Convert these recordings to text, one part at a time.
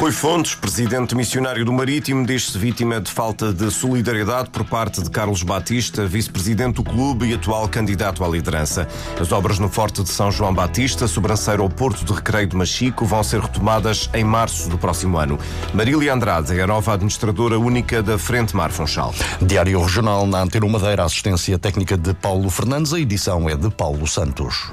Rui Fontes, presidente missionário do Marítimo, diz-se vítima de falta de solidariedade por parte de Carlos Batista, vice-presidente do clube e atual candidato à liderança. As obras no Forte de São João Batista, sobranceiro ao Porto de Recreio de Machico, vão ser retomadas em março do próximo ano. Marília Andrade é a nova administradora única da Frente Mar Funchal. Diário Regional na Antena 1 Madeira, assistência técnica de Paulo Fernandes, a edição é de Paulo Santos.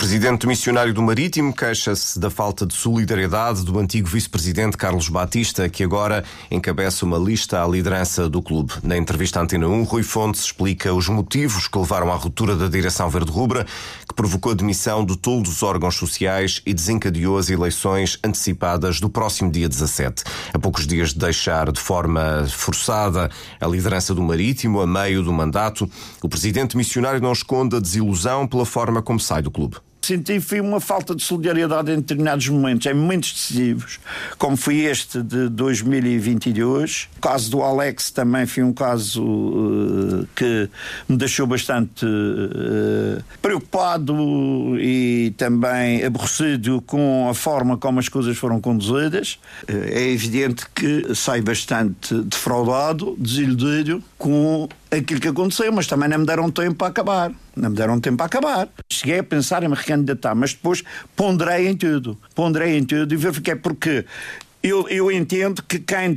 Presidente missionário do Marítimo queixa-se da falta de solidariedade do antigo vice-presidente Carlos Batista, que agora encabeça uma lista à liderança do clube. Na entrevista à Antena 1, Rui Fontes explica os motivos que levaram à ruptura da direção verde-rubra, que provocou a demissão de todos os órgãos sociais e desencadeou as eleições antecipadas do próximo dia 17. A poucos dias de deixar de forma forçada a liderança do Marítimo, a meio do mandato, o presidente missionário não esconde a desilusão pela forma como sai do clube senti foi uma falta de solidariedade em determinados momentos, em momentos decisivos, como foi este de 2022. O caso do Alex também foi um caso uh, que me deixou bastante uh, preocupado e também aborrecido com a forma como as coisas foram conduzidas. Uh, é evidente que sai bastante defraudado, desiludido com aquilo que aconteceu, mas também não me deram tempo para acabar. Não me deram tempo para acabar. Cheguei a pensar em me recandidatar, mas depois ponderei em tudo. Ponderei em tudo e verifiquei porque eu, eu, entendo que quem,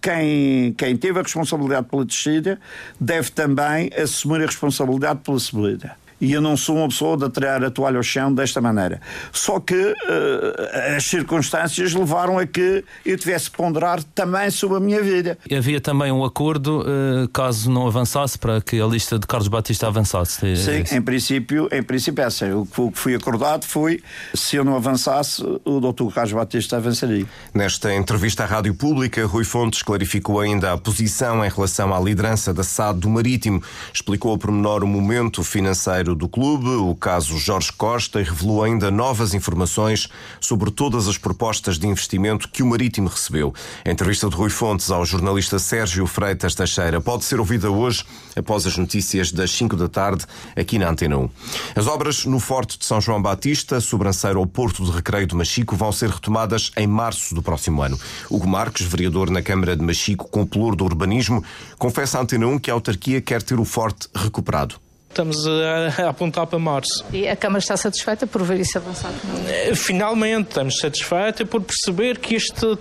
quem, quem teve a responsabilidade pela descida deve também assumir a responsabilidade pela subida e eu não sou uma pessoa de atirar a toalha ao chão desta maneira. Só que uh, as circunstâncias levaram a que eu tivesse que ponderar também sobre a minha vida. E havia também um acordo, uh, caso não avançasse, para que a lista de Carlos Batista avançasse. É Sim, em princípio, em princípio é essa. O que foi acordado foi, se eu não avançasse, o doutor Carlos Batista avançaria. Nesta entrevista à Rádio Pública, Rui Fontes clarificou ainda a posição em relação à liderança da SAD do Marítimo. Explicou a pormenor o momento financeiro do clube, o caso Jorge Costa, e revelou ainda novas informações sobre todas as propostas de investimento que o Marítimo recebeu. A entrevista de Rui Fontes ao jornalista Sérgio Freitas Teixeira pode ser ouvida hoje, após as notícias das 5 da tarde, aqui na Antena 1. As obras no Forte de São João Batista, sobranceiro ao Porto de Recreio de Machico, vão ser retomadas em março do próximo ano. Hugo Marques, vereador na Câmara de Machico com pelour do urbanismo, confessa à Antena 1 que a autarquia quer ter o Forte recuperado. Estamos a, a, apontar para março. E a Câmara está satisfeita por ver isso avançar? Eh, finalmente, estamos satisfeitos por perceber que este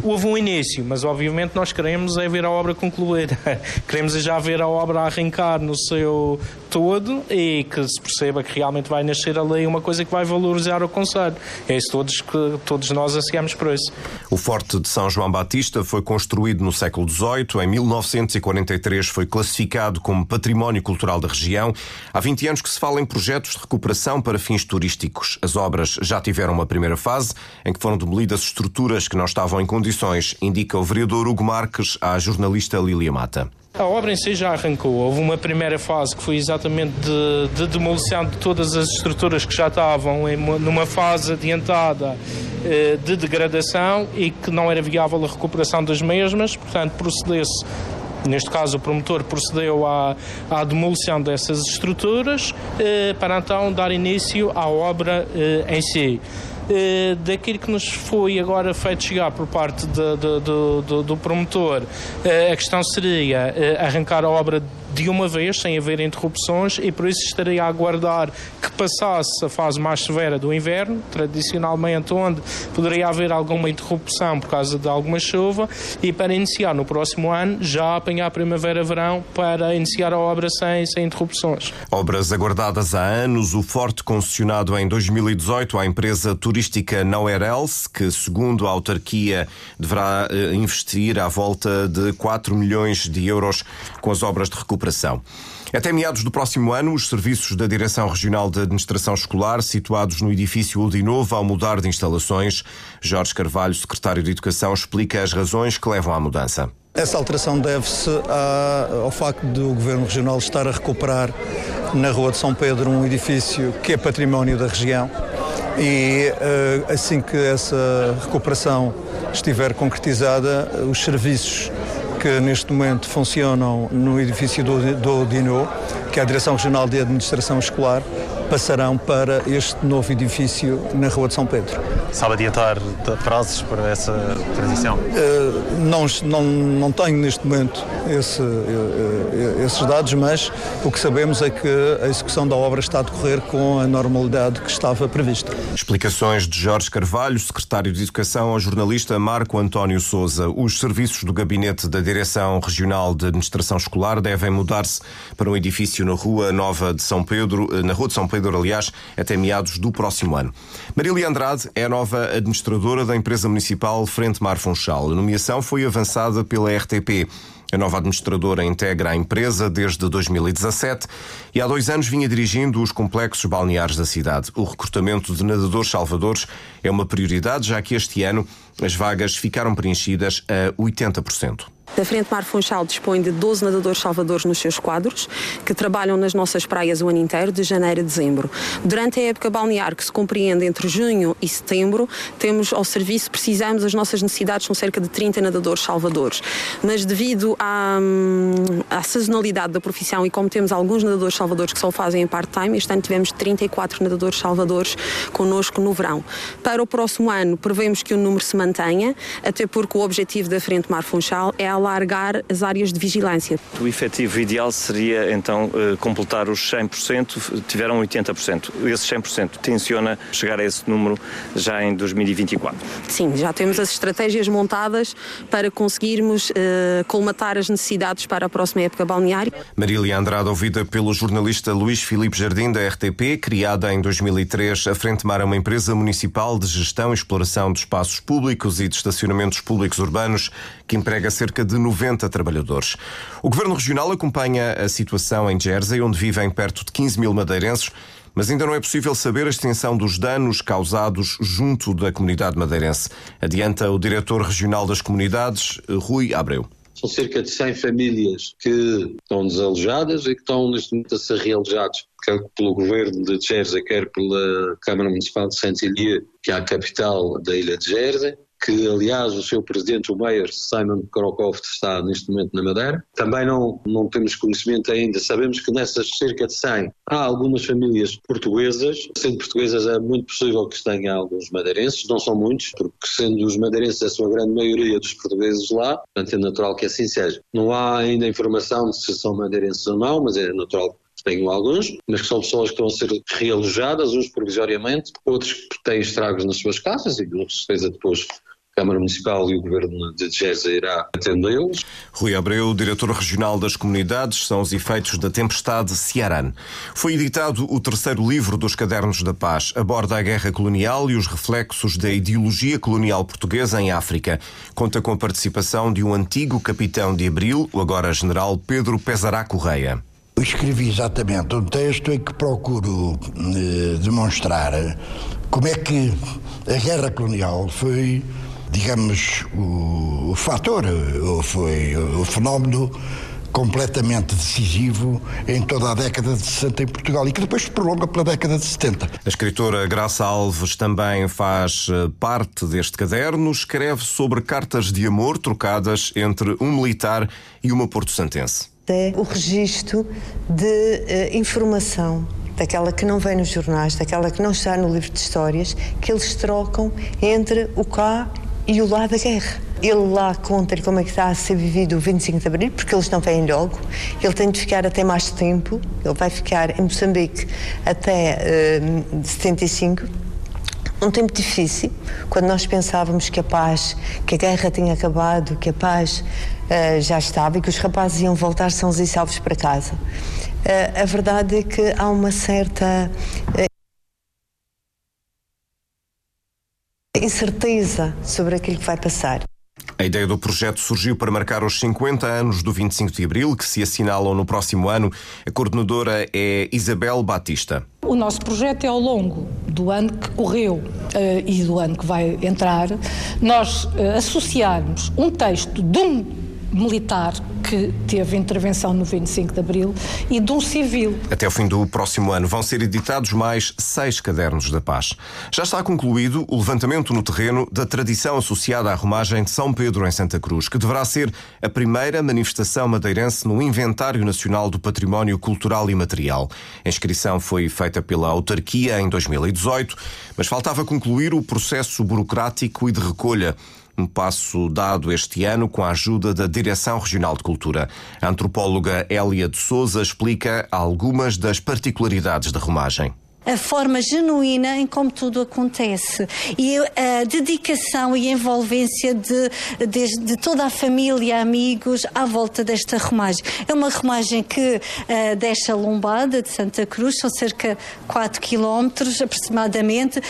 houve um início, mas obviamente nós queremos é ver a obra concluída. queremos é já ver a obra arrancar no seu todo e que se perceba que realmente vai nascer ali uma coisa que vai valorizar o Conselho. É isso todos, que todos nós ansiamos por isso. O Forte de São João Batista foi construído no século XVIII. Em 1943 foi classificado como Património Cultural da região Há 20 anos que se fala em projetos de recuperação para fins turísticos. As obras já tiveram uma primeira fase, em que foram demolidas estruturas que não estavam em condições, indica o vereador Hugo Marques à jornalista Lília Mata. A obra em si já arrancou. Houve uma primeira fase que foi exatamente de, de demolição de todas as estruturas que já estavam em, numa fase adiantada eh, de degradação e que não era viável a recuperação das mesmas, portanto, procedesse Neste caso, o promotor procedeu à, à demolição dessas estruturas eh, para então dar início à obra eh, em si. Eh, daquilo que nos foi agora feito chegar por parte de, de, do promotor, eh, a questão seria eh, arrancar a obra de uma vez, sem haver interrupções, e por isso estaria a aguardar que passasse a fase mais severa do inverno, tradicionalmente onde poderia haver alguma interrupção por causa de alguma chuva, e para iniciar no próximo ano já apanhar primavera-verão para iniciar a obra sem, sem interrupções. Obras aguardadas há anos, o forte concessionado em 2018 à empresa turística Nauerels, que segundo a autarquia deverá eh, investir à volta de 4 milhões de euros com as obras de recuperação recuperação. Até meados do próximo ano, os serviços da Direção Regional de Administração Escolar, situados no edifício Udinova, vão mudar de instalações. Jorge Carvalho, secretário de Educação, explica as razões que levam à mudança. Essa alteração deve-se ao facto do Governo Regional estar a recuperar na Rua de São Pedro um edifício que é património da região e assim que essa recuperação estiver concretizada, os serviços que neste momento funcionam no edifício do, do DINO, que é a Direção Regional de Administração Escolar, passarão para este novo edifício na Rua de São Pedro. Sabe adiantar prazos para essa transição? Uh, não, não, não tenho neste momento esse, uh, esses dados, mas o que sabemos é que a execução da obra está a decorrer com a normalidade que estava prevista. Explicações de Jorge Carvalho, secretário de Educação, ao jornalista Marco António Souza. Os serviços do gabinete da Direção Regional de Administração Escolar devem mudar-se para um edifício na Rua Nova de São Pedro, na Rua de São Pedro, aliás, até meados do próximo ano. Marília Andrade é a nova administradora da empresa municipal Frente Mar Funchal. A nomeação foi avançada pela RTP. A nova administradora integra a empresa desde 2017 e há dois anos vinha dirigindo os complexos balneares da cidade. O recrutamento de nadadores salvadores é uma prioridade, já que este ano as vagas ficaram preenchidas a 80%. A Frente Mar Funchal dispõe de 12 nadadores salvadores nos seus quadros, que trabalham nas nossas praias o ano inteiro, de janeiro a dezembro. Durante a época balnear, que se compreende entre junho e setembro, temos ao serviço, precisamos, as nossas necessidades são cerca de 30 nadadores salvadores. Mas devido à, hum, à sazonalidade da profissão e como temos alguns nadadores salvadores que só fazem em part-time, este ano tivemos 34 nadadores salvadores connosco no verão. Para o próximo ano, prevemos que o número se mantenha, até porque o objetivo da Frente Mar Funchal é alargar as áreas de vigilância. O efetivo ideal seria então eh, completar os 100%, tiveram 80%. Esse 100% tenciona chegar a esse número já em 2024. Sim, já temos as estratégias montadas para conseguirmos uh, colmatar as necessidades para a próxima época balneária. Marília Andrade, ouvida pelo jornalista Luís Filipe Jardim, da RTP, criada em 2003, a Frente Mar é uma empresa municipal de gestão e exploração de espaços públicos e de estacionamentos públicos urbanos que emprega cerca de de 90 trabalhadores. O Governo Regional acompanha a situação em Jersey, onde vivem perto de 15 mil madeirenses, mas ainda não é possível saber a extensão dos danos causados junto da comunidade madeirense. Adianta o diretor regional das comunidades, Rui Abreu. São cerca de 100 famílias que estão desalojadas e que estão neste momento a ser realojados, quer pelo governo de Jersey, quer pela Câmara Municipal de Saint-Hélier, que é a capital da ilha de Jersey que aliás o seu presidente, o Mayor Simon Krokhoft, está neste momento na Madeira. Também não, não temos conhecimento ainda, sabemos que nessas cerca de 100 há algumas famílias portuguesas, sendo portuguesas é muito possível que tenha alguns madeirenses, não são muitos, porque sendo os madeirenses a sua grande maioria dos portugueses lá, portanto é natural que assim seja. Não há ainda informação se são madeirenses ou não, mas é natural tenho alguns, mas que são pessoas que a ser realojadas, uns provisoriamente, outros que têm estragos nas suas casas e com certeza depois Câmara Municipal e o Governo de Gesa irá atendê-los. Rui Abreu, diretor regional das comunidades, são os efeitos da tempestade Ciaran. Foi editado o terceiro livro dos Cadernos da Paz, aborda a guerra colonial e os reflexos da ideologia colonial portuguesa em África. Conta com a participação de um antigo capitão de Abril, o agora general Pedro Pesará Correia. Eu escrevi exatamente um texto em que procuro eh, demonstrar como é que a guerra colonial foi digamos, o, o fator, ou foi o fenómeno completamente decisivo em toda a década de 60 em Portugal e que depois se prolonga pela década de 70. A escritora Graça Alves também faz eh, parte deste caderno, escreve sobre cartas de amor trocadas entre um militar e uma porto-santense. É o registro de uh, informação daquela que não vem nos jornais, daquela que não está no livro de histórias, que eles trocam entre o cá e o lá da guerra. Ele lá conta como é que está a ser vivido o 25 de Abril, porque eles não vêm logo. Ele tem de ficar até mais tempo. Ele vai ficar em Moçambique até uh, 75. Um tempo difícil, quando nós pensávamos que a paz, que a guerra tinha acabado, que a paz uh, já estava e que os rapazes iam voltar sãos e salvos para casa. Uh, a verdade é que há uma certa uh, incerteza sobre aquilo que vai passar. A ideia do projeto surgiu para marcar os 50 anos do 25 de Abril, que se assinalam no próximo ano. A coordenadora é Isabel Batista. O nosso projeto é ao longo do ano que correu uh, e do ano que vai entrar, nós uh, associarmos um texto de um militar que teve intervenção no 25 de Abril e de um civil. Até o fim do próximo ano vão ser editados mais seis cadernos da paz. Já está concluído o levantamento no terreno da tradição associada à romagem de São Pedro em Santa Cruz, que deverá ser a primeira manifestação madeirense no Inventário Nacional do Património Cultural e Material. A inscrição foi feita pela autarquia em 2018, mas faltava concluir o processo burocrático e de recolha. Um passo dado este ano com a ajuda da Direção Regional de Cultura. A antropóloga Hélia de Souza explica algumas das particularidades da romagem a forma genuína em como tudo acontece e a dedicação e envolvência de, de, de toda a família, amigos à volta desta romagem. É uma romagem que uh, deixa Lombada de Santa Cruz, são cerca de 4 quilómetros aproximadamente. Uh,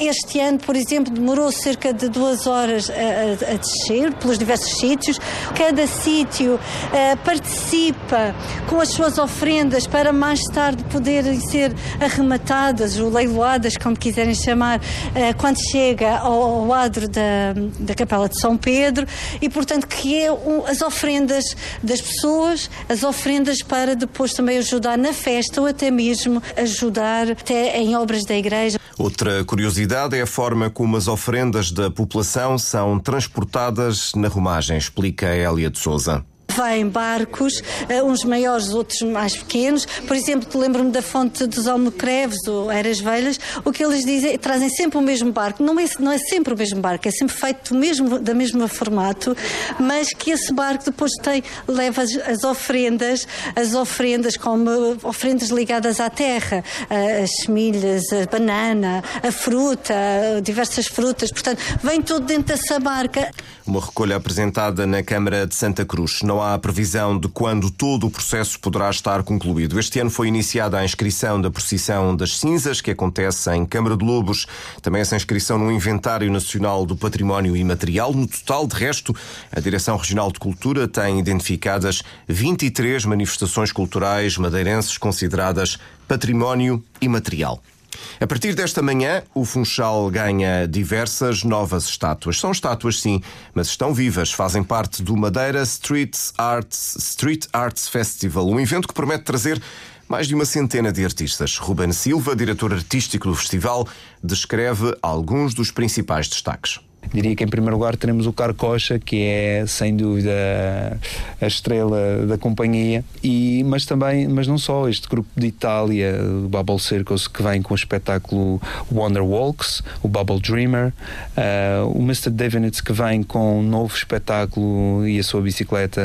este ano, por exemplo, demorou cerca de duas horas a, a, a descer pelos diversos sítios. Cada sítio uh, participa com as suas ofrendas para mais tarde poderem ser arrematadas tratadas ou leiloadas, como quiserem chamar, eh, quando chega ao, adro da, da Capela de São Pedro e, portanto, que é as ofrendas das pessoas, as ofrendas para depois também ajudar na festa ou até mesmo ajudar até em obras da igreja. Outra curiosidade é a forma como as ofrendas da população são transportadas na romagem, explica Elia de Souza vêm barcos, uh, uns maiores, outros mais pequenos. Por exemplo, lembro-me da fonte dos Almocreves ou Eras Velhas, o que eles dizem, trazem sempre o mesmo barco. Não é, não é sempre o mesmo barco, é sempre feito do mesmo, da mesma formato, mas que esse barco depois tem, leva as, as ofrendas, as ofrendas como ofrendas ligadas à terra, uh, as semilhas, a banana, a fruta, diversas frutas. Portanto, vem tudo dentro dessa barca. Uma recolha apresentada na Câmara de Santa Cruz. Não há há previsão de quando todo o processo poderá estar concluído. Este ano foi iniciada a inscrição da procissão das cinzas, que acontece em Câmara de Lobos. Também essa inscrição no Inventário Nacional do Património Imaterial. No total, de resto, a Direção Regional de Cultura tem identificadas 23 manifestações culturais madeirenses consideradas património imaterial. A partir desta manhã, o Funchal ganha diversas novas estátuas. São estátuas, sim, mas estão vivas. Fazem parte do Madeira Street Arts, Street Arts Festival, um evento que promete trazer mais de uma centena de artistas. Ruben Silva, diretor artístico do festival, descreve alguns dos principais destaques. Diria que em primeiro lugar teremos o Carcocha, que é sem dúvida a estrela da companhia, e, mas também, mas não só, este grupo de Itália, o Bubble Circus, que vem com o espetáculo Wonder Walks, o Bubble Dreamer, uh, o Mr. Devinitz, que vem com um novo espetáculo e a sua bicicleta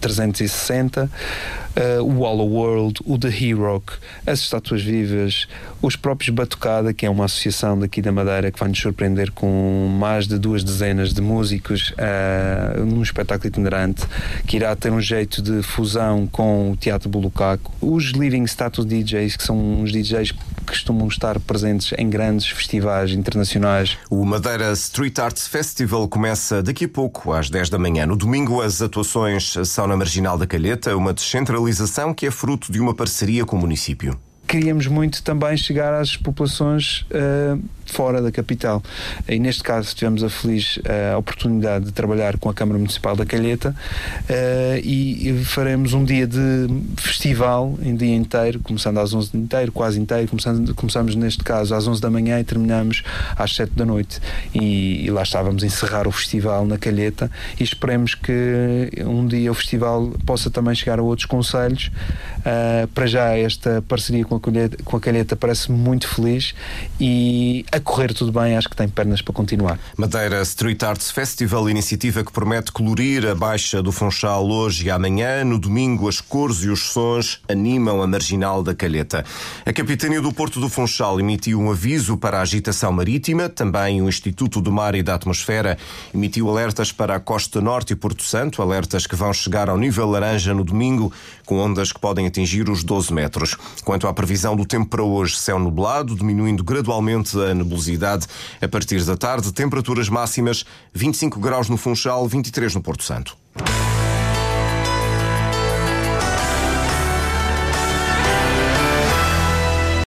360, uh, o Hollow World, o The Hero, as estátuas vivas, os próprios Batucada, que é uma associação daqui da Madeira que vai nos surpreender com mais de duas dezenas de músicos uh, num espetáculo itinerante que irá ter um jeito de fusão com o Teatro Bulucaco. Os Living Status DJs, que são uns DJs que costumam estar presentes em grandes festivais internacionais. O Madeira Street Arts Festival começa daqui a pouco, às 10 da manhã. No domingo, as atuações são na Marginal da Calheta, uma descentralização que é fruto de uma parceria com o município queríamos muito também chegar às populações uh, fora da capital. E neste caso tivemos a feliz uh, oportunidade de trabalhar com a Câmara Municipal da Calheta uh, e, e, faremos um dia de festival em dia inteiro, começando às 11 inteiro, quase inteiro, começando, começamos neste caso às 11 da manhã e terminamos às 7 da noite. E, e lá estávamos a encerrar o festival na Calheta e esperemos que um dia o festival possa também chegar a outros conselhos. Para já esta parceria com a Calheta, com a Calheta parece muito feliz e a correr tudo bem, acho que tem pernas para continuar. Madeira Street Arts Festival, iniciativa que promete colorir a Baixa do Funchal hoje e amanhã. No domingo, as cores e os sons animam a marginal da Calheta. A Capitania do Porto do Funchal emitiu um aviso para a agitação marítima. Também o Instituto do Mar e da Atmosfera emitiu alertas para a Costa Norte e Porto Santo, alertas que vão chegar ao nível laranja no domingo, com ondas que podem atingir os 12 metros. Quanto à previsão do tempo para hoje, céu nublado, diminuindo gradualmente a nebulosidade. A partir da tarde, temperaturas máximas 25 graus no Funchal, 23 no Porto Santo.